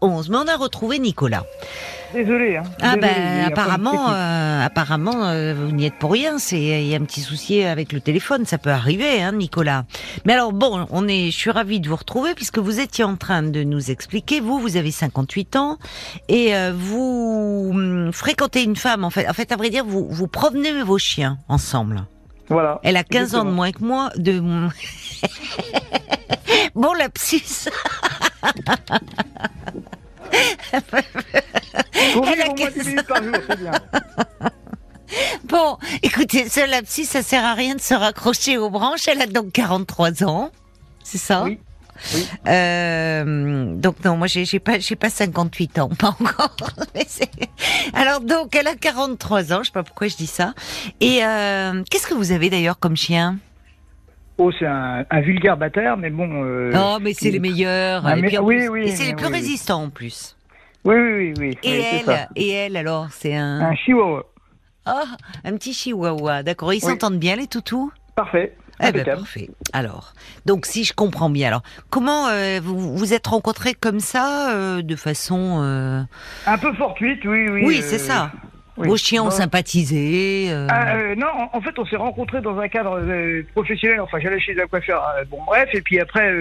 11. Mais on a retrouvé Nicolas. Désolé. Hein. Ah Désolé, ben apparemment, euh, apparemment euh, vous n'y êtes pour rien. C'est il y a un petit souci avec le téléphone, ça peut arriver, hein, Nicolas. Mais alors bon, on est, je suis ravie de vous retrouver puisque vous étiez en train de nous expliquer. Vous, vous avez 58 ans et euh, vous hum, fréquentez une femme. En fait, en fait, à vrai dire, vous vous promenez vos chiens ensemble. Voilà. Elle a 15 ans de moins que moi. De bon lapsus. Courir Elle a au moins 15 10 minutes par jour, c'est bien. Bon, écoutez, ce lapsus, ça sert à rien de se raccrocher aux branches. Elle a donc 43 ans. C'est ça? Oui. Oui. Euh, donc non, moi j'ai pas j'ai pas 58 ans, pas encore. Mais Alors donc elle a 43 ans, je sais pas pourquoi je dis ça. Et euh, qu'est-ce que vous avez d'ailleurs comme chien? Oh, c'est un, un vulgaire bâtard, mais bon. euh, Oh, mais c'est les meilleurs. Ah, et mais- oui, plus- oui, et c'est les plus oui, résistants en plus. Oui, oui, oui. oui, Et elle, ça. et elle alors, c'est un Un chihuahua. oh, un petit chihuahua. D'accord, ils s'entendent bien les toutous? Parfait. Eh ben, parfait. Alors, donc si je comprends bien, alors comment euh, vous vous êtes rencontrés comme ça, euh, de façon euh, Un peu fortuite, oui, oui. Oui, c'est ça. Oui. Vos chiens ont sympathisé. euh, Ah, euh, non, en, en fait, on s'est rencontrés dans un cadre euh, professionnel. Enfin, j'allais chez un coiffeur. bon, bref. Et puis après,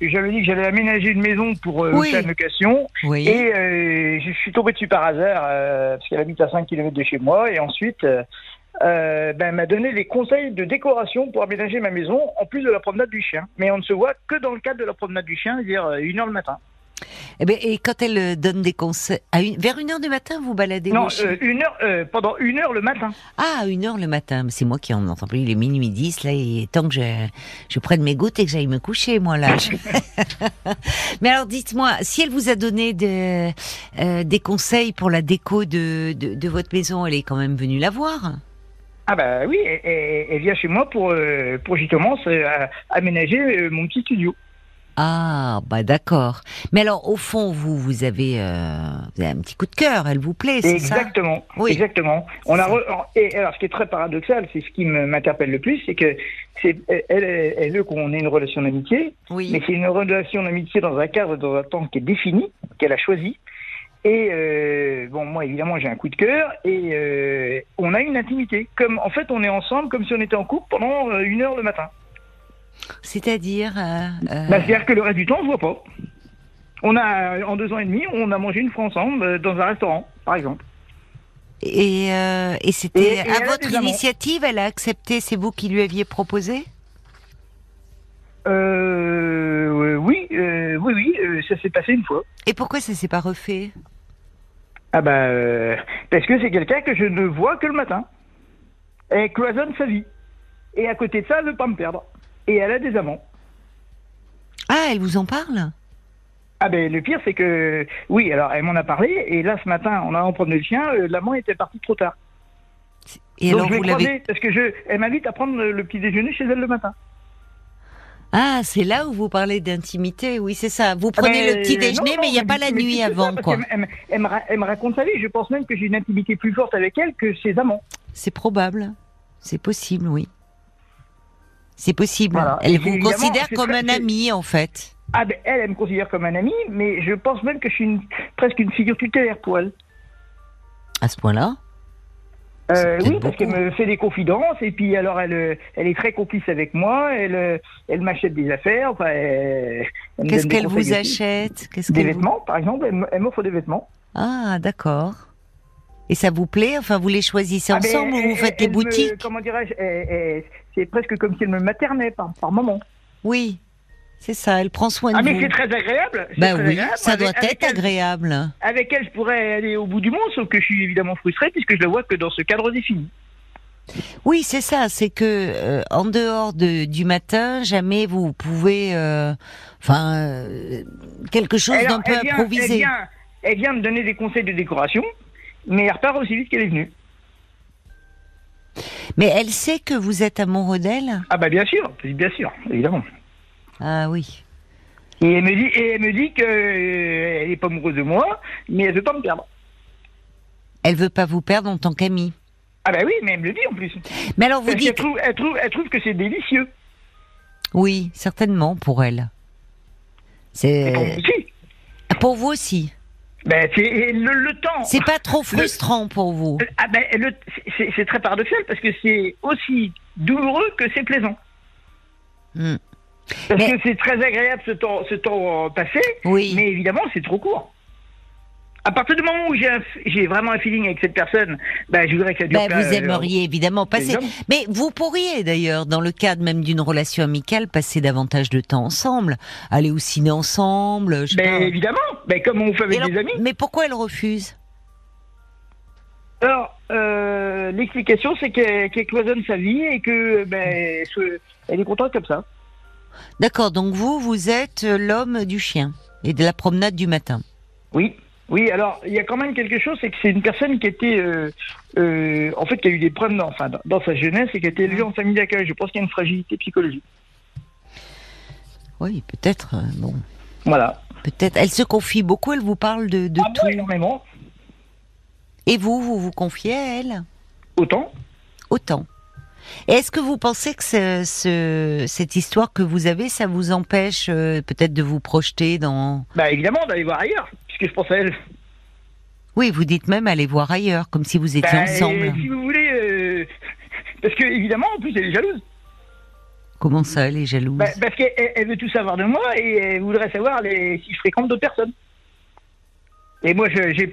j'avais dit que j'allais aménager une maison pour euh, Oui. faire une location. oui. Et je suis tombé dessus par hasard, parce qu'elle habite à 5 km de chez moi. Et ensuite, ben, elle m'a donné des conseils de décoration pour aménager ma maison, en plus de la promenade du chien. Mais on ne se voit que dans le cadre de la promenade du chien, c'est-à-dire euh, une heure le matin. Eh et quand elle euh, donne des conseils, à une- vers une heure du matin, vous baladez non, euh, une heure, euh, pendant une heure le matin. Ah, une heure le matin. C'est moi qui en entends plus. Il est minuit 10, là, il est temps que je, je prenne mes gouttes et que j'aille me coucher, moi, là. Mais alors, dites-moi, si elle vous a donné de- euh, des conseils pour la déco de, de, de votre maison, elle est quand même venue la voir Ah bah oui, elle, vient chez moi pour, pour justement aménager mon petit studio. Ah, bah d'accord. Mais alors, au fond, vous, vous avez, euh, vous avez un petit coup de cœur, elle vous plaît, c'est ça? Exactement. Oui. Exactement. On a re- et alors, ce qui est très paradoxal, c'est ce qui m'interpelle le plus, c'est que c'est elle, elle, veut qu'on ait une relation d'amitié, Oui. mais c'est une relation d'amitié dans un cadre, dans un temps qui est défini, qu'elle a choisi. Et euh, bon, moi évidemment j'ai un coup de cœur et euh, on a une intimité. Comme en fait on est ensemble comme si on était en couple pendant une heure le matin. C'est-à-dire, euh, euh, Bah, C'est-à-dire que le reste du temps on se voit pas. On a en deux ans et demi on a mangé une fois ensemble euh, dans un restaurant par exemple. et, euh, c'était à elle votre initiative, elle a accepté, c'est vous qui lui aviez proposé? Euh, oui, euh, oui, oui, ça s'est passé une fois. Et pourquoi ça s'est pas refait? Ah bah, parce que c'est quelqu'un que je ne vois que le matin. Elle cloisonne sa vie. Et à côté de ça, elle veut pas me perdre. Et elle a des amants. Ah, elle vous en parle? Ah ben le pire c'est que oui alors elle m'en a parlé et là ce matin en allant promener le chien euh, l'amant était parti trop tard. Et Donc alors je vous l'avez parce que je elle m'invite à prendre le, petit déjeuner chez elle le matin. Ah, c'est là où vous parlez d'intimité, oui, c'est ça. Vous Ah prenez ben, le petit non, déjeuner, non, mais il n'y a pas la nuit avant, quoi. Elle, me- elle me ra- elle me raconte sa vie. Je pense même que j'ai une intimité plus forte avec elle que ses amants. C'est probable. C'est possible, oui. C'est possible. Voilà. Elle vous considère comme un ami, en fait. Ah ben elle, elle me considère comme un ami, mais je pense même que je suis une- presque une figure tutélaire pour elle. À ce point-là Euh, oui, parce qu'elle me fait des confidences et puis alors elle, euh, elle est très complice avec moi. Elle, euh, elle m'achète des affaires. Enfin, Qu'est-ce qu'elle vous achète? Qu'est-ce Des vous- vêtements, par exemple. Elle m'offre des vêtements. Ah, d'accord. Et ça vous plaît Enfin, vous les choisissez Ah ben, ensemble ou vous faites les me- boutiques Comment dirais-je C'est presque comme si elle me maternait par, par moment. Oui, c'est ça. Elle prend soin de Ah mais c'est très agréable. Bah très oui, agréable. ça Avec- doit avec être agréable. Avec elle, je pourrais aller au bout du monde, sauf que je suis évidemment frustré puisque je la vois que dans ce cadre défini. Oui, c'est ça. C'est que euh, en dehors de, du matin, jamais vous pouvez, euh, enfin, euh, quelque chose d'un peu elle vient- improvisé. Elle vient, elle vient me donner des conseils de décoration, mais elle repart aussi vite qu'elle est venue. Mais elle sait que vous êtes amoureux d'elle? Ah bah bien sûr, bien sûr, évidemment. Ah oui. Et elle me dit, et elle me dit que euh, elle est pas amoureuse de moi, mais elle veut pas me perdre. Elle veut pas vous perdre en tant qu'amie. Ah bah oui, mais elle me le dit en plus. Mais alors vous Parce dites, trouve, elle trouve, elle trouve que c'est délicieux. oui, certainement pour elle. C'est pour. Pour vous aussi. Ben, c'est le, le temps. C'est pas trop frustrant pour vous? Ah ben, c'est très paradoxal parce que c'est aussi douloureux que c'est plaisant. Hmm. Parce Mais- que c'est très agréable ce temps, ce temps euh, passé, Oui. mais évidemment c'est trop court. À partir du moment où j'ai vraiment un feeling avec cette personne, ben, je voudrais que ça dure. Ben, vous euh, aimeriez évidemment passer. Mais vous pourriez d'ailleurs, dans le cadre même d'une relation amicale, passer davantage de temps ensemble, aller au ciné ensemble. Je Ben, évidemment, ben, comme on fait avec alors- des amis. mais pourquoi elle refuse? Alors, euh, l'explication, c'est qu'elle cloisonne sa vie et que ben, ce- elle est contente comme ça. D'accord, donc vous, vous êtes euh, l'homme du chien et de la promenade du matin. Oui. Oui, alors il y a quand même quelque chose, c'est que c'est une personne qui était, euh, euh, en fait, qui a eu des problèmes dans, enfin, dans, dans sa jeunesse et qui a été élevée en famille d'accueil. Je pense qu'il y a une fragilité psychologique. Oui, peut-être. euh, bon, Voilà. peut-être. Elle se confie beaucoup. Elle vous parle de, de Ah, tout. énormément. Et vous, vous vous confiez à elle? Autant. autant. Et est-ce que vous pensez que ce, ce- cette histoire que vous avez, ça vous empêche euh, peut-être de vous projeter dans... Bah évidemment, d'aller voir ailleurs, puisque je pense à elle. Oui, vous dites même aller voir ailleurs, comme si vous étiez Bah, ensemble. et Si vous voulez, euh, parce que évidemment, en plus, elle est jalouse. Comment ça, elle est jalouse Bah, parce qu'elle elle- elle veut tout savoir de moi et elle voudrait savoir les, si je fréquente d'autres personnes. Et moi, je j'ai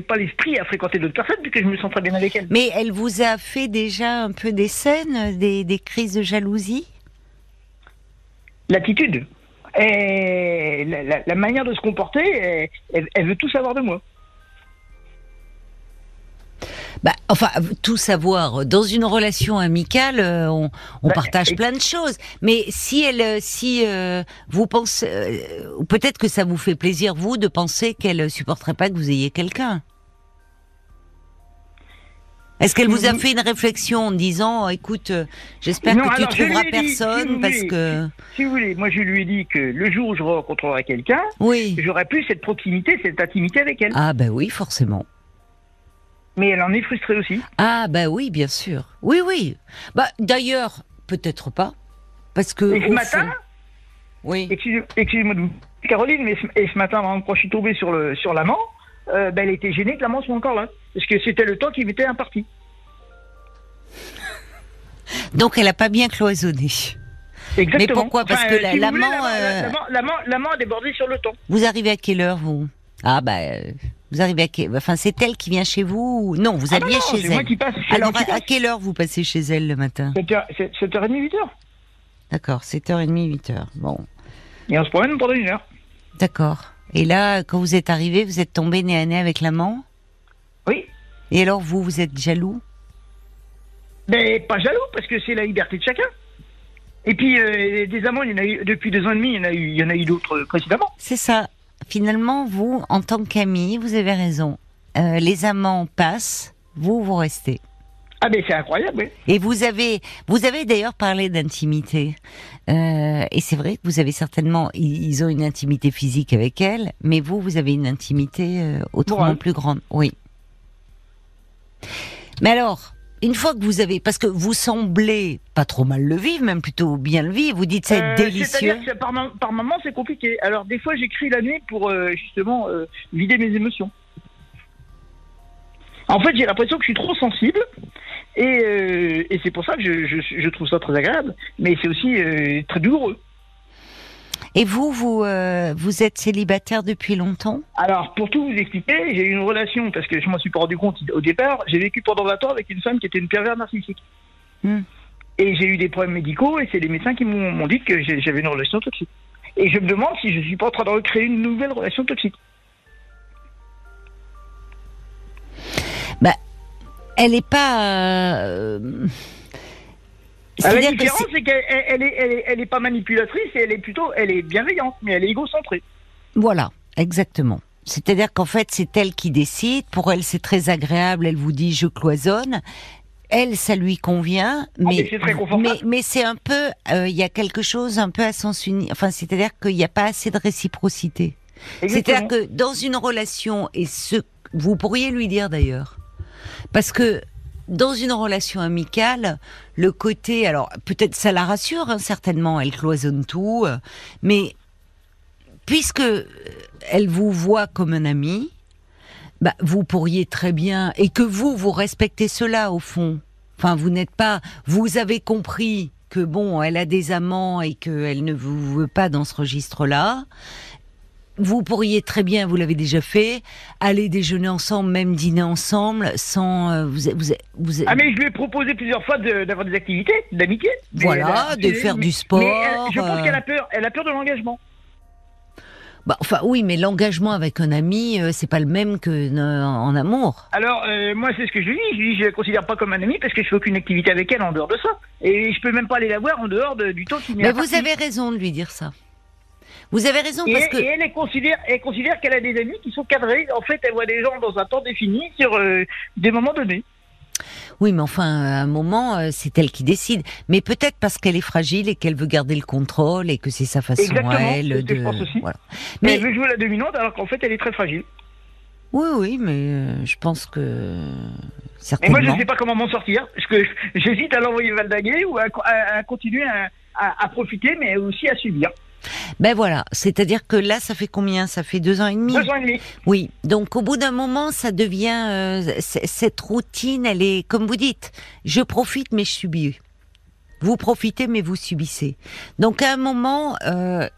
pas l'esprit à fréquenter d'autres personnes puisque je me sens très bien avec elle. Mais elle vous a fait déjà un peu des scènes, des, des crises de jalousie? L'attitude, et la, la- la manière de se comporter, elle, veut tout savoir de moi. Bah, enfin, tout savoir. Dans une relation amicale, euh, on, on Bah, partage et- plein de choses. Mais si elle, euh, si euh, vous pensez, euh, peut-être que ça vous fait plaisir vous de penser qu'elle supporterait pas que vous ayez quelqu'un. Est-ce qu'elle vous a fait une réflexion en disant, écoute, euh, j'espère que tu alors, je lui trouveras ai dit, si personne vous parce voulez, que, Si vous voulez, moi je lui ai dit que le jour où je rencontrerai quelqu'un, oui. j'aurai plus cette proximité, cette intimité avec elle. Ah ben oui, forcément. Mais elle en est frustrée aussi. Ah bah oui, bien sûr. Oui, oui. Bah d'ailleurs, peut-être pas, parce que Et ce au matin, fond- oui. Excusez- Excusez-moi de vous Caroline, mais ce, et ce matin, par exemple, quand je suis tombé sur le sur l'amant, euh, ben, elle était gênée que l'amant soit encore là. Parce que c'était le temps qui m'était imparti. Donc elle a pas bien cloisonné. Exactement. pourquoi? Parce que la- si vous l'amant, voulez, l'amant- euh, l'amant- a débordé sur le temps. Vous arrivez à quelle heure vous? Ah bah vous arrivez à quelle Enfin c'est elle qui vient chez vous ou- Non, vous Ah alliez non, chez c'est elle. moi qui passe. c'est Alors moi qui à, quelle heure vous passez chez elle le matin? 7h- 7h30, 8h. D'accord, 7h30, 8h. Bon, Et on se promène pendant une heure. d'accord. Et là, quand vous êtes arrivé, vous êtes tombé nez à nez avec l'amant Oui. Et alors vous, vous êtes jaloux Mais pas jaloux, parce que c'est la liberté de chacun. Et puis, euh, des amants, il y en a eu, depuis deux ans et demi, il y en a eu, il y en a eu d'autres euh, précédemment. C'est ça. Finalement, vous, en tant qu'ami, vous avez raison. Euh, les amants passent, vous, vous restez. Ah, mais c'est incroyable, oui. Et vous avez, vous avez d'ailleurs parlé d'intimité. Euh, et c'est vrai que vous avez certainement, ils ont une intimité physique avec elle, mais vous, vous avez une intimité euh, autrement plus grande. Oui. Mais alors, une fois que vous avez, parce que vous semblez pas trop mal le vivre, même plutôt bien le vivre, vous dites c'est Euh, délicieux. C'est-à-dire que par, par moment, c'est compliqué. Alors, des fois, j'écris la nuit pour euh, justement euh, vider mes émotions. En fait, j'ai l'impression que je suis trop sensible. Et, euh, et c'est pour ça que je, je- je trouve ça très agréable. Mais c'est aussi euh, très douloureux. Et vous, vous, euh, vous êtes célibataire depuis longtemps? Alors, pour tout vous expliquer, j'ai eu une relation, parce que je m'en suis pas rendu compte au départ, j'ai vécu pendant 20 ans avec une femme qui était une pervers narcissique. Hmm. Et j'ai eu des problèmes médicaux, et c'est les médecins qui m'ont dit que j'avais une relation toxique. Et je me demande si je suis pas en train de recréer une nouvelle relation toxique. Elle est pas. euh, Ah, la différence, c'est- qu'elle elle- elle est, elle est, elle est pas manipulatrice, et elle est plutôt, elle est bienveillante, mais elle est égocentrée. Voilà, exactement. C'est-à-dire qu'en fait, c'est elle qui décide. Pour elle, c'est très agréable. Elle vous dit je cloisonne. Elle, ça lui convient, mais Ah, mais c'est très confortable. mais, mais c'est un peu, euh, il y a quelque chose un peu à sens unique. Enfin, c'est-à-dire qu'il n'y a pas assez de réciprocité. C'est-à-dire que dans une relation, et ce, vous pourriez lui dire d'ailleurs, parce que dans une relation amicale, le côté, alors peut-être ça la rassure, hein, certainement, elle cloisonne tout, euh, mais puisque elle vous voit comme un ami, bah, vous pourriez très bien, et que vous, vous respectez cela au fond. Enfin, vous n'êtes pas, vous avez compris que bon, elle a des amants et qu'elle ne vous veut pas dans ce registre-là. Vous pourriez très bien, vous l'avez déjà fait, aller déjeuner ensemble, même dîner ensemble, sans euh, vous, vous, vous, Ah mais je lui ai proposé plusieurs fois d'avoir des activités d'amitié. Voilà, de faire du sport. Mais je pense qu'elle a peur, elle a peur de l'engagement. Bah, enfin oui, mais l'engagement avec un ami, euh, c'est pas le même que euh, en amour. Alors euh, moi c'est ce que je lui dis, je dis je la considère pas comme un ami parce que je fais aucune activité avec elle en dehors de ça, et je peux même pas aller la voir en dehors du temps qui Mais vous avez raison de lui dire ça. Vous avez raison parce que et elle, considère, elle considère qu'elle a des amis qui sont cadrés. En fait, elle voit des gens dans un temps défini sur des moments donnés. Oui, mais enfin, à un moment, euh, c'est elle qui décide. Mais peut-être parce qu'elle est fragile et qu'elle veut garder le contrôle et que c'est sa façon à elle de. Je pense aussi. Mais elle veut jouer la dominante alors qu'en fait, elle est très fragile. Oui, oui, mais euh, je pense que certainement. Et moi, je ne sais pas comment m'en sortir. Parce que j'hésite à l'envoyer valdaguer ou à, continuer à, profiter, mais aussi à subir. Ben voilà, c'est-à-dire que là, ça fait combien? Ça fait deux ans et demi? Deux ans et demi. Oui, donc au bout d'un moment, ça devient euh, cette routine. Elle est, comme vous dites, je profite mais je subis. Vous profitez mais vous subissez. Donc à un moment, euh,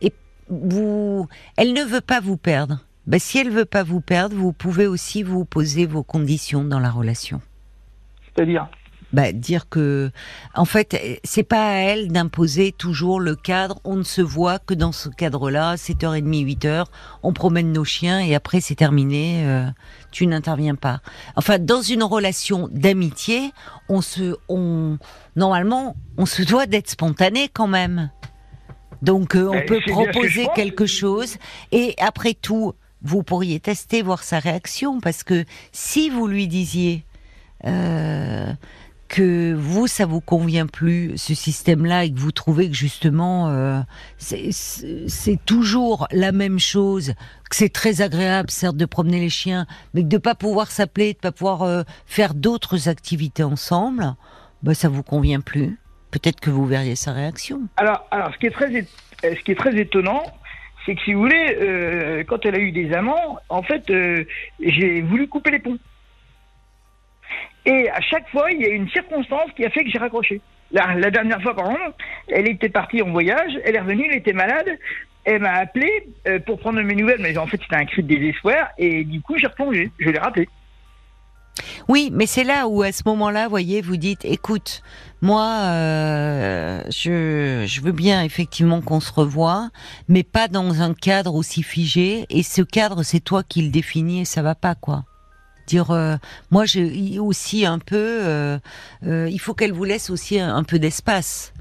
et vous, elle ne veut pas vous perdre. Ben, si elle veut pas vous perdre, vous pouvez aussi vous poser vos conditions dans la relation. C'est-à-dire? Bah, dire que, en fait, c'est pas à elle d'imposer toujours le cadre. On ne se voit que dans ce cadre-là, 7h30, 8h. On promène nos chiens et après c'est terminé. Euh, tu n'interviens pas. Enfin, dans une relation d'amitié, on se, on, normalement, on se doit d'être spontané quand même. Donc, euh, on peut proposer quelque chose. Et après tout, vous pourriez tester, voir sa réaction, parce que si vous lui disiez, euh, que vous, ça vous convient plus, ce système-là, et que vous trouvez que justement, euh, c'est toujours la même chose, que c'est très agréable, certes, de promener les chiens, mais que de pas pouvoir s'appeler, de pas pouvoir euh, faire d'autres activités ensemble, bah, ça vous convient plus. Peut-être que vous verriez sa réaction. Alors, alors ce, qui est très, ce qui est très étonnant, c'est que si vous voulez, euh, quand elle a eu des amants, en fait, j'ai voulu couper les ponts. Et à chaque fois, il y a une circonstance qui a fait que j'ai raccroché. La, dernière fois, par exemple, elle était partie en voyage, elle est revenue, elle était malade, elle m'a appelé euh, pour prendre mes nouvelles, mais en fait c'était un cri de désespoir, et du coup j'ai replongé, je l'ai rappelé. Oui, mais c'est là où à ce moment-là, voyez, vous dites, écoute, moi, euh, je, je veux bien effectivement qu'on se revoie, mais pas dans un cadre aussi figé, et ce cadre, c'est toi qui le définis, et ça va pas, quoi dire euh, moi j'ai aussi un peu euh, euh, il faut qu'elle vous laisse aussi un, peu d'espace.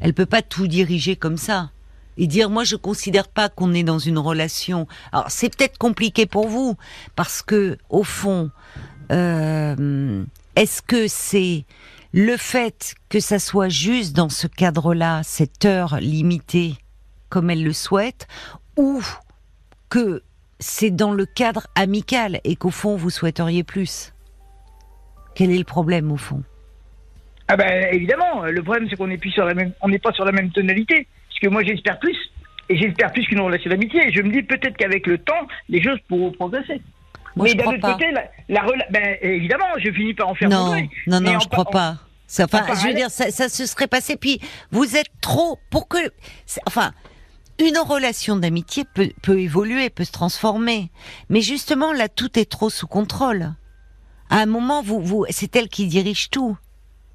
Elle peut pas tout diriger comme ça. Et dire moi je considère pas qu'on est dans une relation. Alors c'est peut-être compliqué pour vous parce que au fond est-ce que c'est le fait que ça soit juste dans ce cadre-là cette heure limitée comme elle le souhaite ou que c'est dans le cadre amical et qu'au fond vous souhaiteriez plus. Quel est le problème au fond? Ah ben évidemment, le problème c'est qu'on n'est plus sur la même, on n'est pas sur la même tonalité. Parce que moi j'espère plus et j'espère plus qu'une relation d'amitié. Et je me dis peut-être qu'avec le temps, les choses pourront progresser. Mais d'un autre côté, la, ben, évidemment, je finis par en faire non, Non, non, je crois pas. enfin, je veux dire, ça, ça, se serait passé. Puis vous êtes trop pour que. Enfin, une relation d'amitié peut, peut évoluer, peut se transformer. Mais justement, là, tout est trop sous contrôle. À un moment, vous, vous, c'est elle qui dirige tout.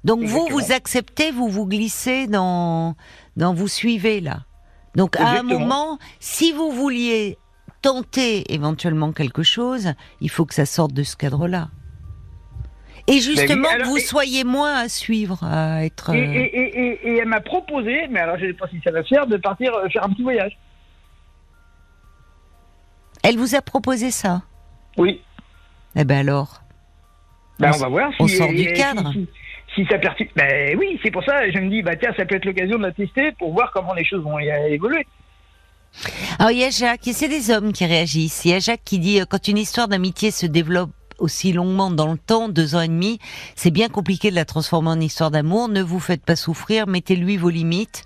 Donc vous, vous acceptez, vous vous glissez dans, dans vous suivez là. Donc à un moment, si vous vouliez tenter éventuellement quelque chose, il faut que ça sorte de ce cadre-là. Et justement, que vous soyez moins à suivre, à être. Et, et, et, elle m'a proposé, mais alors je ne sais pas si ça va faire, de partir euh, faire un petit voyage. Elle vous a proposé ça? Oui. Eh ben alors ben on, va voir. Si, on sort du cadre. Si, ça perturbe. Ben oui, c'est pour ça. Je me dis, bah tiens, ça peut être l'occasion de la tester pour voir comment les choses vont évoluer. Alors il y a Jacques, et c'est des hommes qui réagissent. Il y a Jacques qui dit euh, quand une histoire d'amitié se développe aussi longuement dans le temps, deux ans et demi, c'est bien compliqué de la transformer en histoire d'amour. Ne vous faites pas souffrir, mettez-lui vos limites.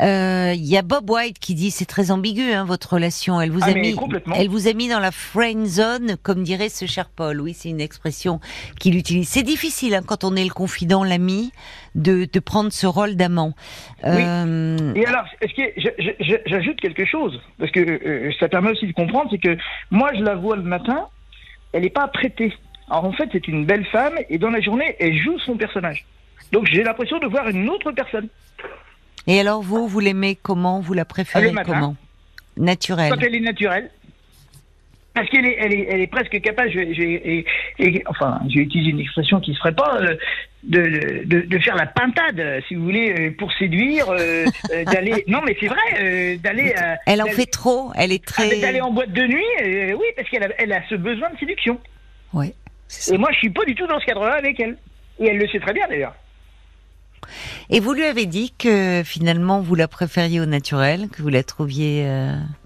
Euh, Il y a Bob White qui dit c'est très ambigu hein, votre relation. Elle vous Ah, a mis, elle vous a mis dans la friend zone, comme dirait ce cher Paul. Oui, c'est une expression qu'il utilise. C'est difficile hein, quand on est le confident, l'ami, de, de prendre ce rôle d'amant. Euh, Et alors, est-ce que j'ajoute quelque chose parce que euh, ça permet aussi de comprendre, c'est que moi je la vois le matin, elle n'est pas prêtée. Alors en fait, c'est une belle femme et dans la journée, elle joue son personnage. Donc j'ai l'impression de voir une autre personne. Et alors vous, vous l'aimez comment? Vous la préférez Le matin. comment? Naturel. Quand elle est naturelle. Parce qu'elle est, elle est, elle est presque capable, je, je- et- et- enfin, j'ai utilisé une expression qui ne serait pas, euh, de, de, de faire la pintade, si vous voulez, euh, pour séduire, euh, d'aller. Non, mais c'est vrai, euh, d'aller. Elle en fait trop. Elle est ah, très. D'aller en boîte de nuit, oui, parce qu'elle a, elle a ce besoin de séduction. Ça. Et moi, je suis pas du tout dans ce cadre-là avec elle. Et elle le sait très bien d'ailleurs. Et vous lui avez dit que finalement vous la préfériez au naturel, que vous la trouviez,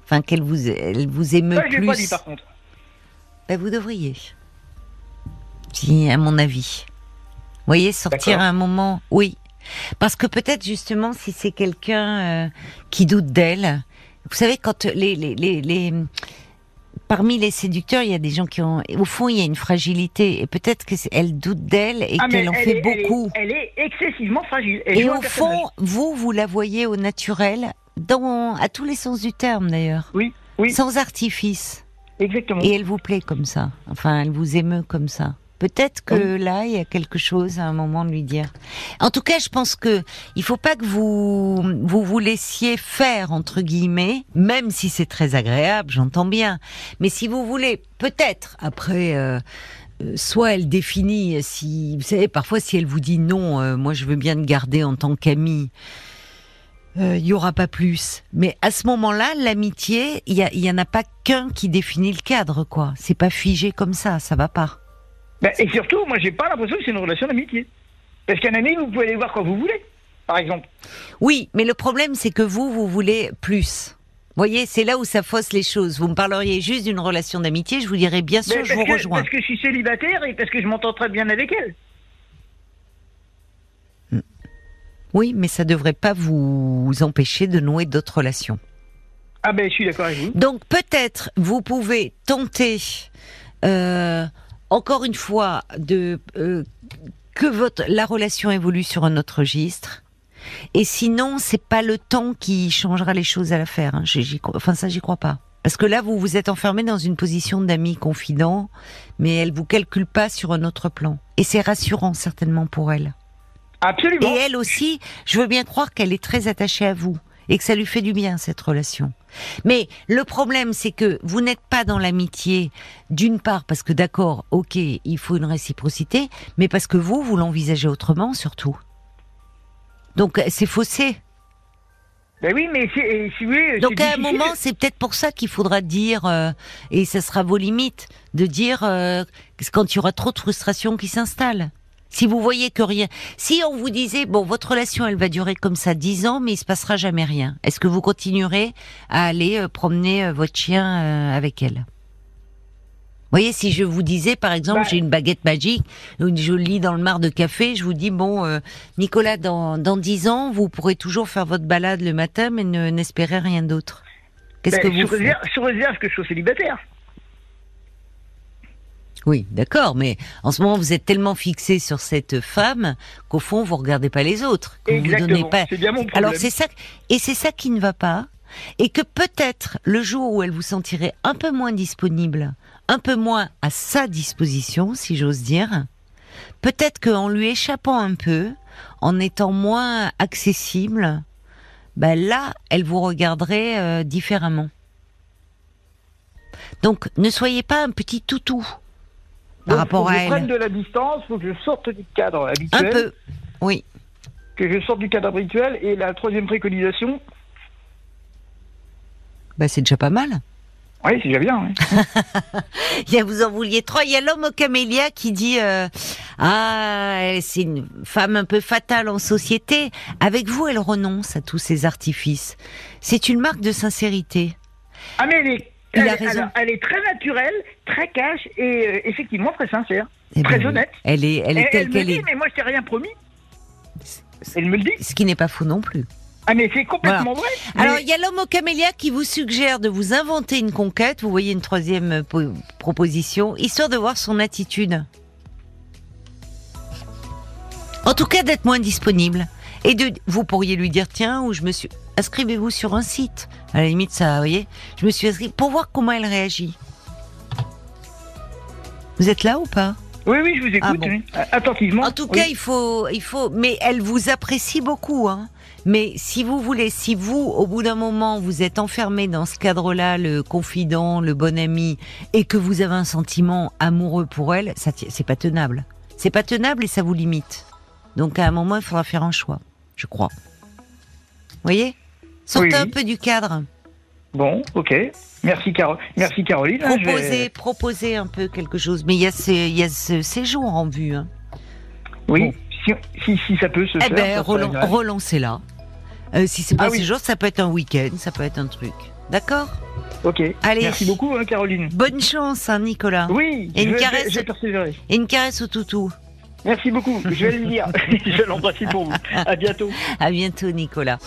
enfin qu'elle vous, elle vous émeut Ça, plus. pas dit par contre. Ben, vous devriez. Si, à mon avis. Vous voyez, sortir à un moment, oui. Parce que peut-être justement, si c'est quelqu'un euh, qui doute d'elle, vous savez, quand les, les, les, les- parmi les séducteurs, il y a des gens qui ont, au fond, il y a une fragilité, et peut-être qu'elle doute d'elle et Ah, qu'elle en fait est- elle est- beaucoup. Elle est, excessivement fragile. Elle Et au fond, vous, vous la voyez au naturel, dans, à tous les sens du terme d'ailleurs, Oui, oui, sans artifice. exactement. Et elle vous plaît comme ça. Enfin, elle vous émeut comme ça. Peut-être que là, il y a quelque chose à un moment de lui dire. En tout cas, je pense que il faut pas que vous vous vous laissiez faire entre guillemets, même si c'est très agréable, j'entends bien. Mais si vous voulez, peut-être après. euh, euh, soit elle définit si vous savez parfois si elle vous dit non euh, moi je veux bien te garder en tant qu'amie euh, il y aura pas plus. Mais à ce moment-là, l'amitié, il y, en a pas qu'un qui définit le cadre, quoi. C'est pas figé comme ça, ça va pas. Ben, et surtout, moi, j'ai pas l'impression que c'est une relation d'amitié. Parce qu'un ami, vous pouvez aller voir quand vous voulez, par exemple. Oui, mais le problème, c'est que vous, vous voulez plus. Vous voyez, c'est là où ça fausse les choses. Vous me parleriez juste d'une relation d'amitié, je vous dirais bien sûr, Ben, je parce vous que- rejoins. Parce que je suis célibataire et parce que je m'entends très bien avec elle. Oui, mais ça devrait pas vous empêcher de nouer d'autres relations. Ah ben, je suis d'accord avec vous. Donc peut-être vous pouvez tenter euh, encore une fois de euh, que votre la relation évolue sur un autre registre. Et sinon, c'est pas le temps qui changera les choses à l'affaire. Hein. Enfin ça, j'y crois pas. Parce que là, vous vous êtes enfermé dans une position d'ami confident, mais elle vous calcule pas sur un autre plan. Et c'est rassurant certainement pour elle. Absolument. Et elle aussi, je veux bien croire qu'elle est très attachée à vous et que ça lui fait du bien cette relation. Mais le problème, c'est que vous n'êtes pas dans l'amitié, d'une part parce que d'accord, ok, il faut une réciprocité, mais parce que vous, vous l'envisagez autrement surtout. Donc c'est faussé. Ben oui, mais c'est- vous voulez, Donc à un moment, c'est peut-être pour ça qu'il faudra dire, euh, et ça sera vos limites, de dire euh, quand il y aura trop de frustration qui s'installe. Si vous voyez que rien, si on vous disait bon votre relation elle va durer comme ça dix ans mais il se passera jamais rien, est-ce que vous continuerez à aller euh, promener euh, votre chien euh, avec elle? Vous voyez si je vous disais par exemple Bah- j'ai une baguette magique, une je lis dans le mar de café, je vous dis bon euh, Nicolas dans dans dix ans vous pourrez toujours faire votre balade le matin mais ne n'espérez rien d'autre. Qu'est-ce que vous sous, réserve, sous réserve que je sois célibataire. Oui, d'accord, mais en ce moment vous êtes tellement fixé sur cette femme qu'au fond vous regardez pas les autres, que vous vous Exactement. donnez pas. Bien mon. Alors c'est ça, et c'est ça qui ne va pas, et que peut-être le jour où elle vous sentirait un peu moins disponible, un peu moins à sa disposition, si j'ose dire, peut-être qu'en lui échappant un peu, en étant moins accessible, ben là, elle vous regarderait euh, différemment. Donc, ne soyez pas un petit toutou par Donc, rapport faut que je prenne de la distance, faut que je sorte du cadre Un habituel. peu, oui. Que je sorte du cadre habituel. Et la troisième préconisation, Bah, c'est déjà pas mal. oui, c'est déjà bien. oui. Il y a, vous en vouliez trois. Il y a l'homme au camélia qui dit euh, ah c'est une femme un peu fatale en société. Avec vous, elle renonce à tous ces artifices. C'est une marque de sincérité. Ah mais elle est, Il elle, a est- raison. alors, elle est très naturelle, très cash et euh, effectivement très sincère. Eh ben très honnête. Elle est, elle est telle dit, mais moi je t'ai rien promis. Elle me le dit. Ce qui n'est pas faux non plus. Ah mais c'est complètement vrai. Mais- Alors, il y a l'homme au camélia qui vous suggère de vous inventer une conquête. Vous voyez une troisième euh, po- proposition, histoire de voir son attitude. En tout cas, d'être moins disponible. Et de, vous pourriez lui dire, tiens, ou je me suis, inscrivez-vous sur un site. À la limite, ça, vous voyez, je me suis inscrit pour voir comment elle réagit. Vous êtes là ou pas? Oui, oui, je vous écoute. Ah bon. oui. Attentivement. En tout Oui. cas, il faut, il faut, mais elle vous apprécie beaucoup, hein. Mais si vous voulez, si vous, au bout d'un moment, vous êtes enfermé dans ce cadre-là, le confident, le bon ami, et que vous avez un sentiment amoureux pour elle, ça, c'est pas tenable. C'est pas tenable et ça vous limite. Donc, à un moment, il faudra faire un choix, je crois. Vous voyez? Sortez Oui, un peu du cadre. Bon, ok. Merci, Caro- Merci Caroline. je vais- proposez un peu quelque chose. Mais il y a ce, il y a ce séjour en vue, hein. Oui, Bon. si, si, si ça peut se Eh faire. ben, relan- relancez-la. Euh, si c'est pas Ah ce oui. jour, ça peut être un week-end, ça peut être un truc. D'accord? Ok. Allez. Merci beaucoup, hein, Caroline. Bonne chance, hein, Nicolas. Oui, Et une je, caresse. je persévérer. Et une caresse au toutou. Merci beaucoup. Je vais le dire. je vais l'embrasser pour vous. À bientôt. À bientôt, Nicolas.